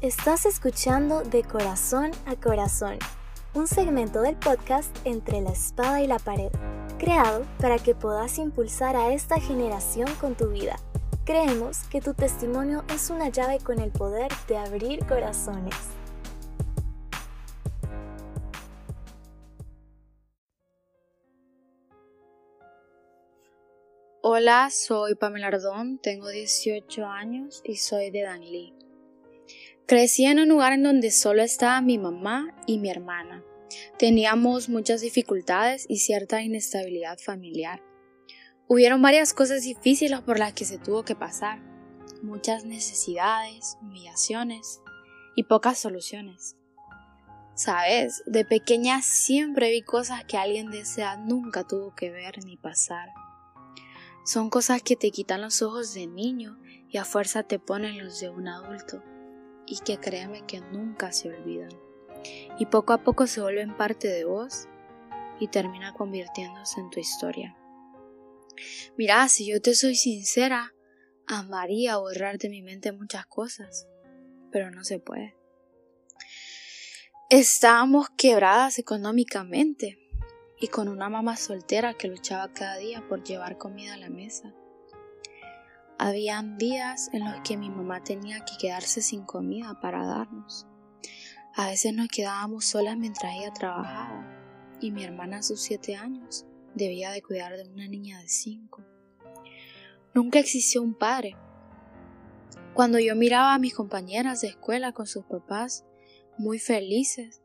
Estás escuchando De Corazón a Corazón, un segmento del podcast Entre la Espada y la Pared, creado para que puedas impulsar a esta generación con tu vida. Creemos que tu testimonio es una llave con el poder de abrir corazones. Hola, soy Pamela Ardón, tengo 18 años y soy de Danlí. Crecí en un lugar en donde solo estaba mi mamá y mi hermana. Teníamos muchas dificultades y cierta inestabilidad familiar. Hubieron varias cosas difíciles por las que se tuvo que pasar, muchas necesidades, humillaciones y pocas soluciones. Sabes, de pequeña siempre vi cosas que alguien de esa nunca tuvo que ver ni pasar. Son cosas que te quitan los ojos de niño y a fuerza te ponen los de un adulto y que créeme que nunca se olvidan. Y poco a poco se vuelven parte de vos y termina convirtiéndose en tu historia. Mira, si yo te soy sincera, amaría borrar de mi mente muchas cosas, pero no se puede. Estábamos quebradas económicamente y con una mamá soltera que luchaba cada día por llevar comida a la mesa. Habían días en los que mi mamá tenía que quedarse sin comida para darnos. A veces nos quedábamos solas mientras ella trabajaba y mi hermana a sus siete años debía de cuidar de una niña de cinco. Nunca existió un padre. Cuando yo miraba a mis compañeras de escuela con sus papás muy felices,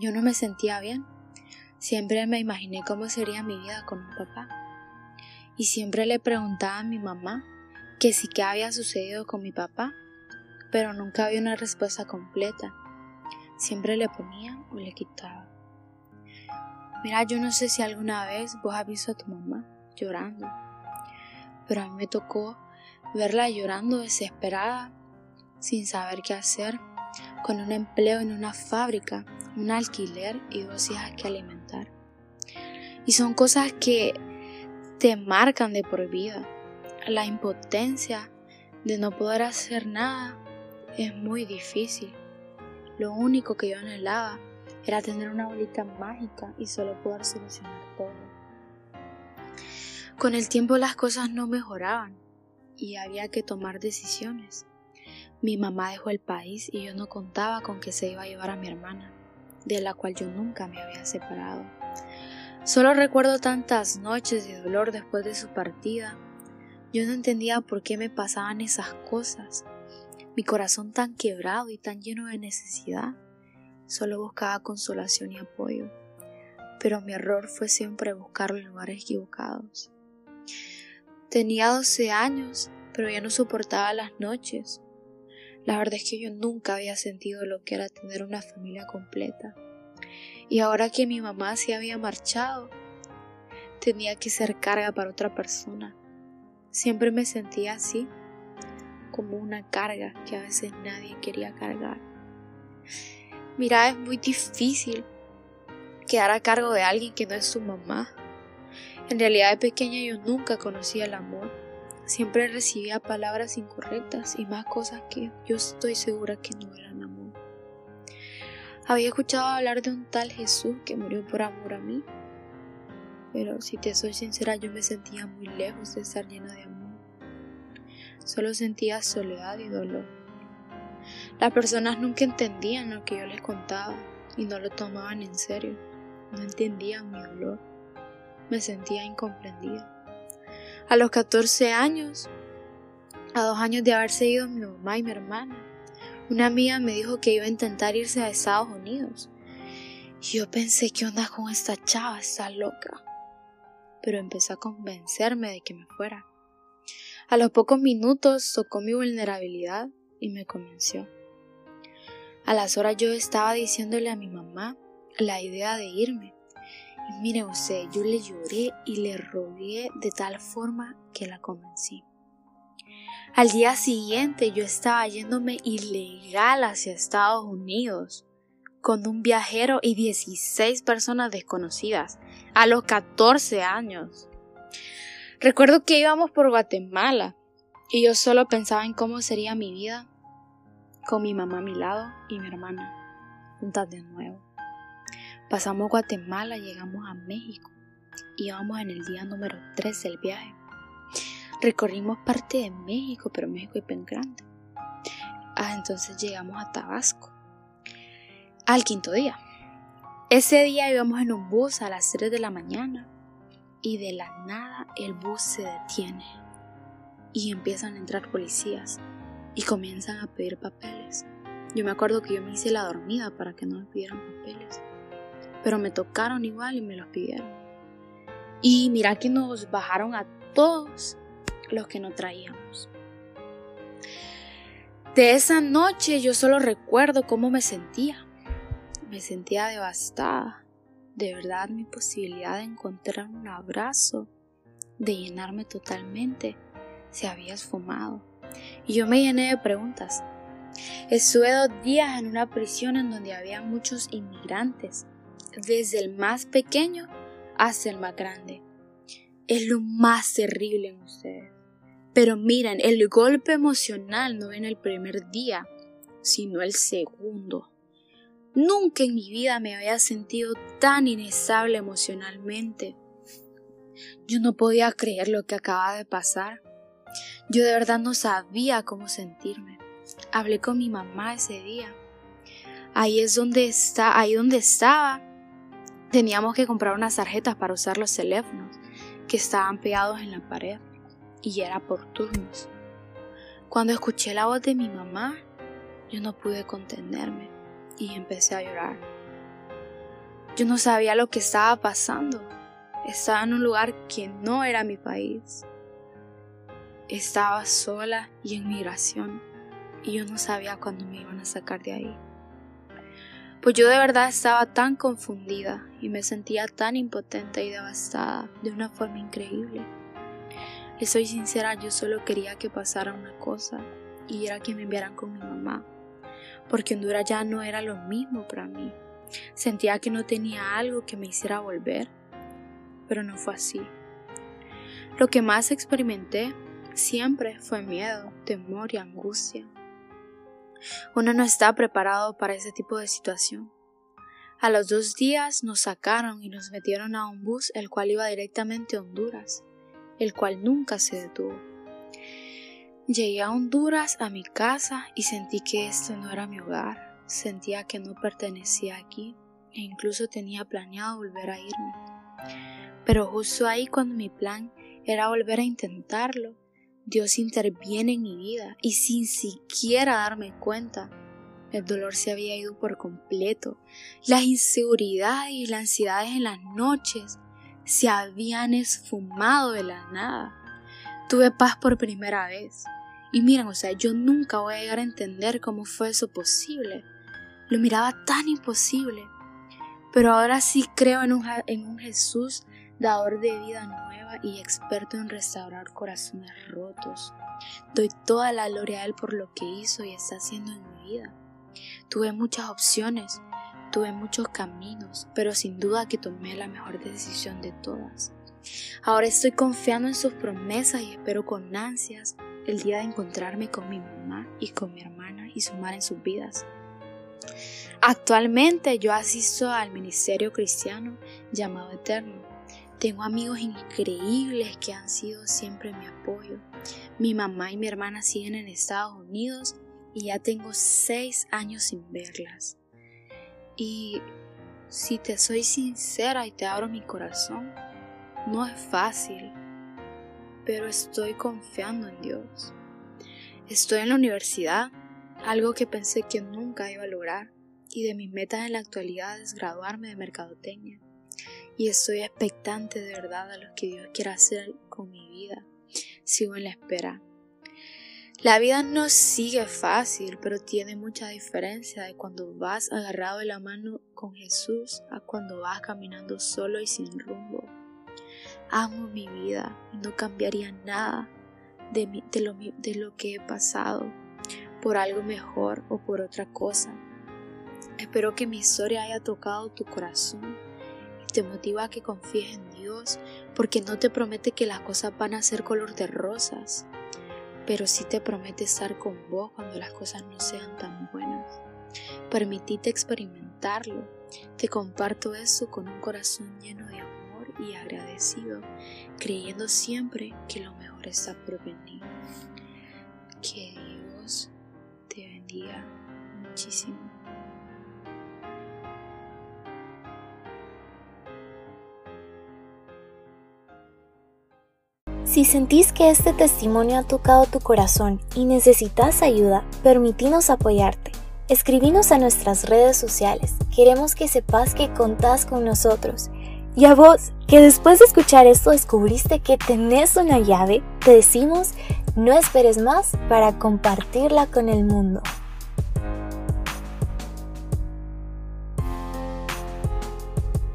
yo no me sentía bien. Siempre me imaginé cómo sería mi vida con un papá. Y siempre le preguntaba a mi mamá que sí que había sucedido con mi papá, pero nunca había una respuesta completa. Siempre le ponía o le quitaba. Mira, yo no sé si alguna vez vos has visto a tu mamá llorando, pero a mí me tocó verla llorando desesperada, sin saber qué hacer, con un empleo en una fábrica, un alquiler y dos hijas que alimentar. Y son cosas que te marcan de por vida la impotencia de no poder hacer nada es muy difícil. Lo único que yo anhelaba era tener una bolita mágica y solo poder solucionar todo. Con el tiempo las cosas no mejoraban y había que tomar decisiones. Mi mamá dejó el país y yo no contaba con que se iba a llevar a mi hermana, de la cual yo nunca me había separado. Solo recuerdo tantas noches de dolor después de su partida yo no entendía por qué me pasaban esas cosas. Mi corazón tan quebrado y tan lleno de necesidad. Solo buscaba consolación y apoyo. Pero mi error fue siempre buscarlo en lugares equivocados. Tenía 12 años, pero ya no soportaba las noches. La verdad es que yo nunca había sentido lo que era tener una familia completa. Y ahora que mi mamá se había marchado, tenía que ser carga para otra persona. Siempre me sentía así, como una carga que a veces nadie quería cargar. Mira, es muy difícil quedar a cargo de alguien que no es su mamá. En realidad de pequeña yo nunca conocía el amor. Siempre recibía palabras incorrectas y más cosas que yo estoy segura que no eran amor. Había escuchado hablar de un tal Jesús que murió por amor a mí, pero si te soy sincera, yo me sentía muy lejos de estar llena de amor. Solo sentía soledad y dolor. Las personas nunca entendían lo que yo les contaba y no lo tomaban en serio. No entendían mi dolor. Me sentía incomprendida. A los 14 años, a dos años de haber seguido mi mamá y mi hermana, una amiga me dijo que iba a intentar irse a Estados Unidos. Y yo pensé, ¿qué onda con esta chava? Está loca pero empezó a convencerme de que me fuera. A los pocos minutos tocó mi vulnerabilidad y me convenció. A las horas yo estaba diciéndole a mi mamá la idea de irme. Y mire usted, yo le lloré y le rogué de tal forma que la convencí. Al día siguiente yo estaba yéndome ilegal hacia Estados Unidos con un viajero y 16 personas desconocidas a los 14 años. Recuerdo que íbamos por Guatemala y yo solo pensaba en cómo sería mi vida con mi mamá a mi lado y mi hermana, juntas de nuevo. Pasamos Guatemala, llegamos a México. Íbamos en el día número 3 del viaje. Recorrimos parte de México, pero México es bien grande. Ah, entonces llegamos a Tabasco. Al quinto día. Ese día íbamos en un bus a las 3 de la mañana y de la nada el bus se detiene y empiezan a entrar policías y comienzan a pedir papeles. Yo me acuerdo que yo me hice la dormida para que no me pidieran papeles pero me tocaron igual y me los pidieron. Y mira que nos bajaron a todos los que no traíamos. De esa noche yo solo recuerdo cómo me sentía. Me sentía devastada. De verdad mi posibilidad de encontrar un abrazo, de llenarme totalmente, se había esfumado. Y yo me llené de preguntas. Estuve dos días en una prisión en donde había muchos inmigrantes desde el más pequeño hasta el más grande. Es lo más terrible en ustedes. Pero miren, el golpe emocional no viene el primer día, sino el segundo. Nunca en mi vida me había sentido tan inestable emocionalmente. Yo no podía creer lo que acababa de pasar. Yo de verdad no sabía cómo sentirme. Hablé con mi mamá ese día. Ahí es donde está, ahí donde estaba, Teníamos que comprar unas tarjetas para usar los teléfonos que estaban pegados en la pared y era por turnos. Cuando escuché la voz de mi mamá, yo no pude contenerme y empecé a llorar. Yo no sabía lo que estaba pasando. Estaba en un lugar que no era mi país. Estaba sola y en migración y yo no sabía cuándo me iban a sacar de ahí. Pues yo de verdad estaba tan confundida y me sentía tan impotente y devastada de una forma increíble. Le soy sincera, yo solo quería que pasara una cosa y era que me enviaran con mi mamá, porque Honduras ya no era lo mismo para mí. Sentía que no tenía algo que me hiciera volver, pero no fue así. Lo que más experimenté siempre fue miedo, temor y angustia. Uno no está preparado para ese tipo de situación. A los dos días nos sacaron y nos metieron a un bus el cual iba directamente a Honduras, el cual nunca se detuvo. Llegué a Honduras, a mi casa, y sentí que esto no era mi hogar. Sentía que no pertenecía aquí e incluso tenía planeado volver a irme. Pero justo ahí cuando mi plan era volver a intentarlo, Dios interviene en mi vida y sin siquiera darme cuenta, el dolor se había ido por completo. Las inseguridades y las ansiedades en las noches se habían esfumado de la nada. Tuve paz por primera vez. Y miren, o sea, yo nunca voy a llegar a entender cómo fue eso posible. Lo miraba tan imposible. Pero ahora sí creo en un, en un Jesús dador de vida nueva y experto en restaurar corazones rotos. Doy toda la gloria a Él por lo que hizo y está haciendo en mi vida. Tuve muchas opciones, tuve muchos caminos, pero sin duda que tomé la mejor decisión de todas. Ahora estoy confiando en sus promesas y espero con ansias el día de encontrarme con mi mamá y con mi hermana y sumar en sus vidas. Actualmente yo asisto al ministerio cristiano llamado Eterno tengo amigos increíbles que han sido siempre mi apoyo. Mi mamá y mi hermana siguen en Estados Unidos y ya tengo seis años sin verlas. Y si te soy sincera y te abro mi corazón, no es fácil, pero estoy confiando en Dios. Estoy en la universidad, algo que pensé que nunca iba a lograr, y de mis metas en la actualidad es graduarme de mercadotecnia y estoy expectante de verdad a lo que Dios quiera hacer con mi vida. Sigo en la espera. La vida no sigue fácil, pero tiene mucha diferencia de cuando vas agarrado de la mano con Jesús a cuando vas caminando solo y sin rumbo. Amo mi vida y no cambiaría nada de, lo, de lo que he pasado por algo mejor o por otra cosa. Espero que mi historia haya tocado tu corazón te motiva a que confíes en Dios, porque no te promete que las cosas van a ser color de rosas, pero sí te promete estar con vos cuando las cosas no sean tan buenas. Permitite experimentarlo. Te comparto eso con un corazón lleno de amor y agradecido, creyendo siempre que lo mejor está por venir. Que Dios te bendiga muchísimo. Si sentís que este testimonio ha tocado tu corazón y necesitas ayuda, permitinos apoyarte. Escribinos a nuestras redes sociales. Queremos que sepas que contás con nosotros. Y a vos, que después de escuchar esto descubriste que tenés una llave, te decimos, no esperes más para compartirla con el mundo.